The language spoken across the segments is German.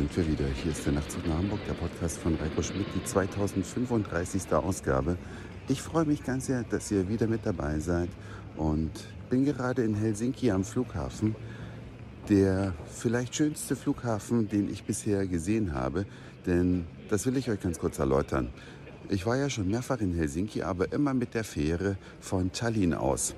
sind wir wieder. Hier ist der Nachtzug nach Hamburg, der Podcast von Reiko Schmidt, die 2035. Ausgabe. Ich freue mich ganz sehr, dass ihr wieder mit dabei seid und bin gerade in Helsinki am Flughafen. Der vielleicht schönste Flughafen, den ich bisher gesehen habe, denn das will ich euch ganz kurz erläutern. Ich war ja schon mehrfach in Helsinki, aber immer mit der Fähre von Tallinn aus.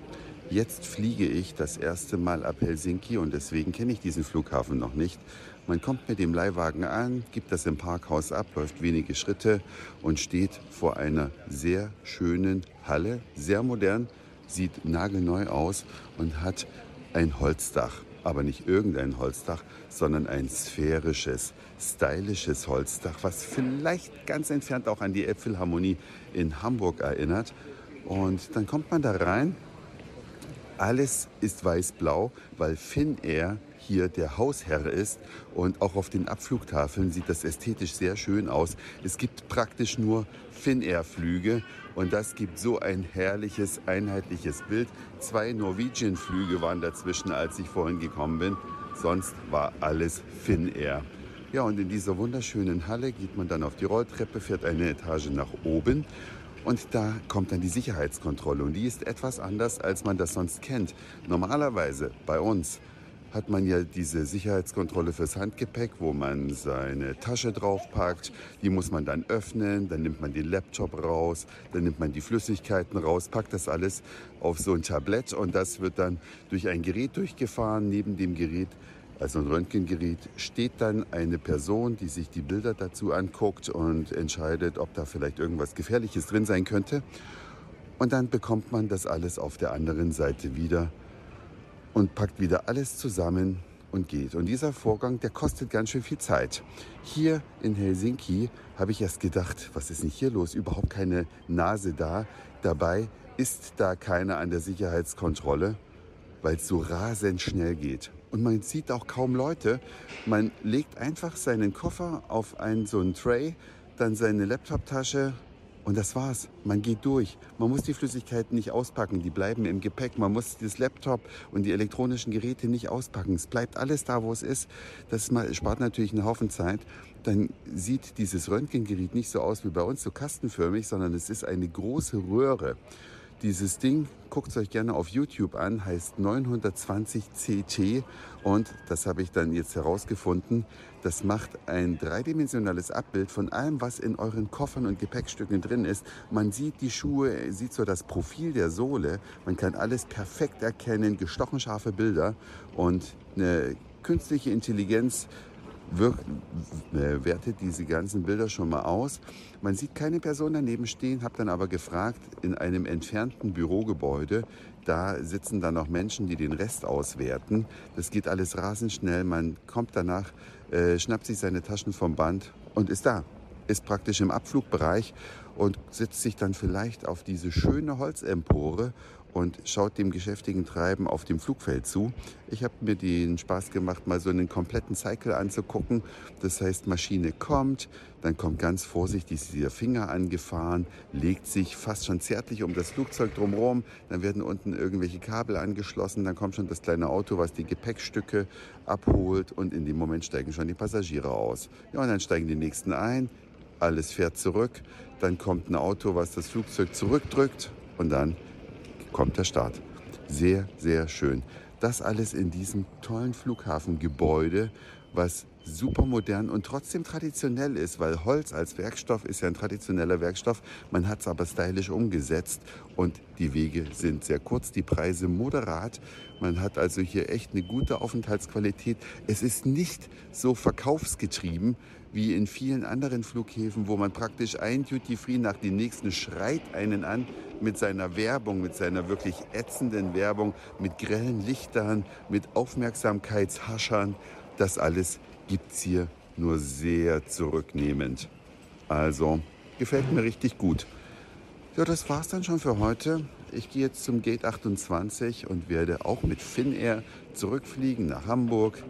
Jetzt fliege ich das erste Mal ab Helsinki und deswegen kenne ich diesen Flughafen noch nicht. Man kommt mit dem Leihwagen an, gibt das im Parkhaus ab, läuft wenige Schritte und steht vor einer sehr schönen Halle, sehr modern, sieht nagelneu aus und hat ein Holzdach. Aber nicht irgendein Holzdach, sondern ein sphärisches, stylisches Holzdach, was vielleicht ganz entfernt auch an die Äpfelharmonie in Hamburg erinnert. Und dann kommt man da rein alles ist weiß-blau, weil Finnair hier der Hausherr ist und auch auf den Abflugtafeln sieht das ästhetisch sehr schön aus. Es gibt praktisch nur Finnair-Flüge und das gibt so ein herrliches, einheitliches Bild. Zwei Norwegian-Flüge waren dazwischen, als ich vorhin gekommen bin. Sonst war alles Finnair. Ja, und in dieser wunderschönen Halle geht man dann auf die Rolltreppe, fährt eine Etage nach oben und da kommt dann die Sicherheitskontrolle und die ist etwas anders, als man das sonst kennt. Normalerweise bei uns hat man ja diese Sicherheitskontrolle fürs Handgepäck, wo man seine Tasche draufpackt. Die muss man dann öffnen, dann nimmt man den Laptop raus, dann nimmt man die Flüssigkeiten raus, packt das alles auf so ein Tablett und das wird dann durch ein Gerät durchgefahren. Neben dem Gerät also ein Röntgengerät steht dann eine Person, die sich die Bilder dazu anguckt und entscheidet, ob da vielleicht irgendwas Gefährliches drin sein könnte. Und dann bekommt man das alles auf der anderen Seite wieder und packt wieder alles zusammen und geht. Und dieser Vorgang, der kostet ganz schön viel Zeit. Hier in Helsinki habe ich erst gedacht, was ist denn hier los? Überhaupt keine Nase da. Dabei ist da keiner an der Sicherheitskontrolle, weil es so rasend schnell geht und man sieht auch kaum Leute. Man legt einfach seinen Koffer auf einen so einen Tray, dann seine Laptoptasche und das war's. Man geht durch. Man muss die Flüssigkeiten nicht auspacken, die bleiben im Gepäck. Man muss das Laptop und die elektronischen Geräte nicht auspacken. Es bleibt alles da, wo es ist. Das spart natürlich einen Haufen Zeit. Dann sieht dieses Röntgengerät nicht so aus wie bei uns, so kastenförmig, sondern es ist eine große Röhre. Dieses Ding, guckt euch gerne auf YouTube an, heißt 920 CT und das habe ich dann jetzt herausgefunden. Das macht ein dreidimensionales Abbild von allem, was in euren Koffern und Gepäckstücken drin ist. Man sieht die Schuhe, sieht so das Profil der Sohle. Man kann alles perfekt erkennen, gestochen scharfe Bilder und eine künstliche Intelligenz wirkt, äh, wertet diese ganzen Bilder schon mal aus. Man sieht keine Person daneben stehen, habe dann aber gefragt, in einem entfernten Bürogebäude, da sitzen dann noch Menschen, die den Rest auswerten. Das geht alles rasend schnell. Man kommt danach, äh, schnappt sich seine Taschen vom Band und ist da. Ist praktisch im Abflugbereich und setzt sich dann vielleicht auf diese schöne Holzempore und schaut dem geschäftigen Treiben auf dem Flugfeld zu. Ich habe mir den Spaß gemacht, mal so einen kompletten Cycle anzugucken. Das heißt, Maschine kommt, dann kommt ganz vorsichtig dieser Finger angefahren, legt sich fast schon zärtlich um das Flugzeug drumherum, dann werden unten irgendwelche Kabel angeschlossen, dann kommt schon das kleine Auto, was die Gepäckstücke abholt und in dem Moment steigen schon die Passagiere aus. Ja, und dann steigen die nächsten ein, alles fährt zurück, dann kommt ein Auto, was das Flugzeug zurückdrückt und dann kommt der Start. Sehr, sehr schön. Das alles in diesem tollen Flughafengebäude, was super modern und trotzdem traditionell ist, weil Holz als Werkstoff ist ja ein traditioneller Werkstoff. Man hat es aber stylisch umgesetzt und die Wege sind sehr kurz, die Preise moderat. Man hat also hier echt eine gute Aufenthaltsqualität. Es ist nicht so verkaufsgetrieben wie in vielen anderen Flughäfen, wo man praktisch ein Duty Free nach dem nächsten schreit einen an mit seiner Werbung, mit seiner wirklich ätzenden Werbung, mit grellen Lichtern, mit Aufmerksamkeitshaschern. Das alles gibt es hier nur sehr zurücknehmend. Also, gefällt mir richtig gut. Ja, das war's dann schon für heute. Ich gehe jetzt zum Gate 28 und werde auch mit Finnair zurückfliegen nach Hamburg.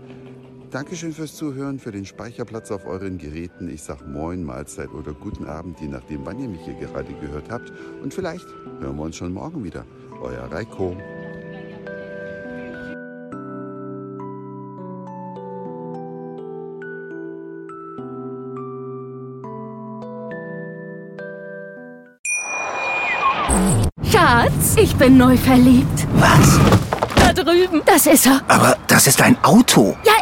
Dankeschön fürs Zuhören, für den Speicherplatz auf euren Geräten. Ich sag Moin, Mahlzeit oder guten Abend, je nachdem, wann ihr mich hier gerade gehört habt. Und vielleicht hören wir uns schon morgen wieder. Euer Reiko. Schatz, ich bin neu verliebt. Was? Da drüben. Das ist er. Aber das ist ein Auto. Ja,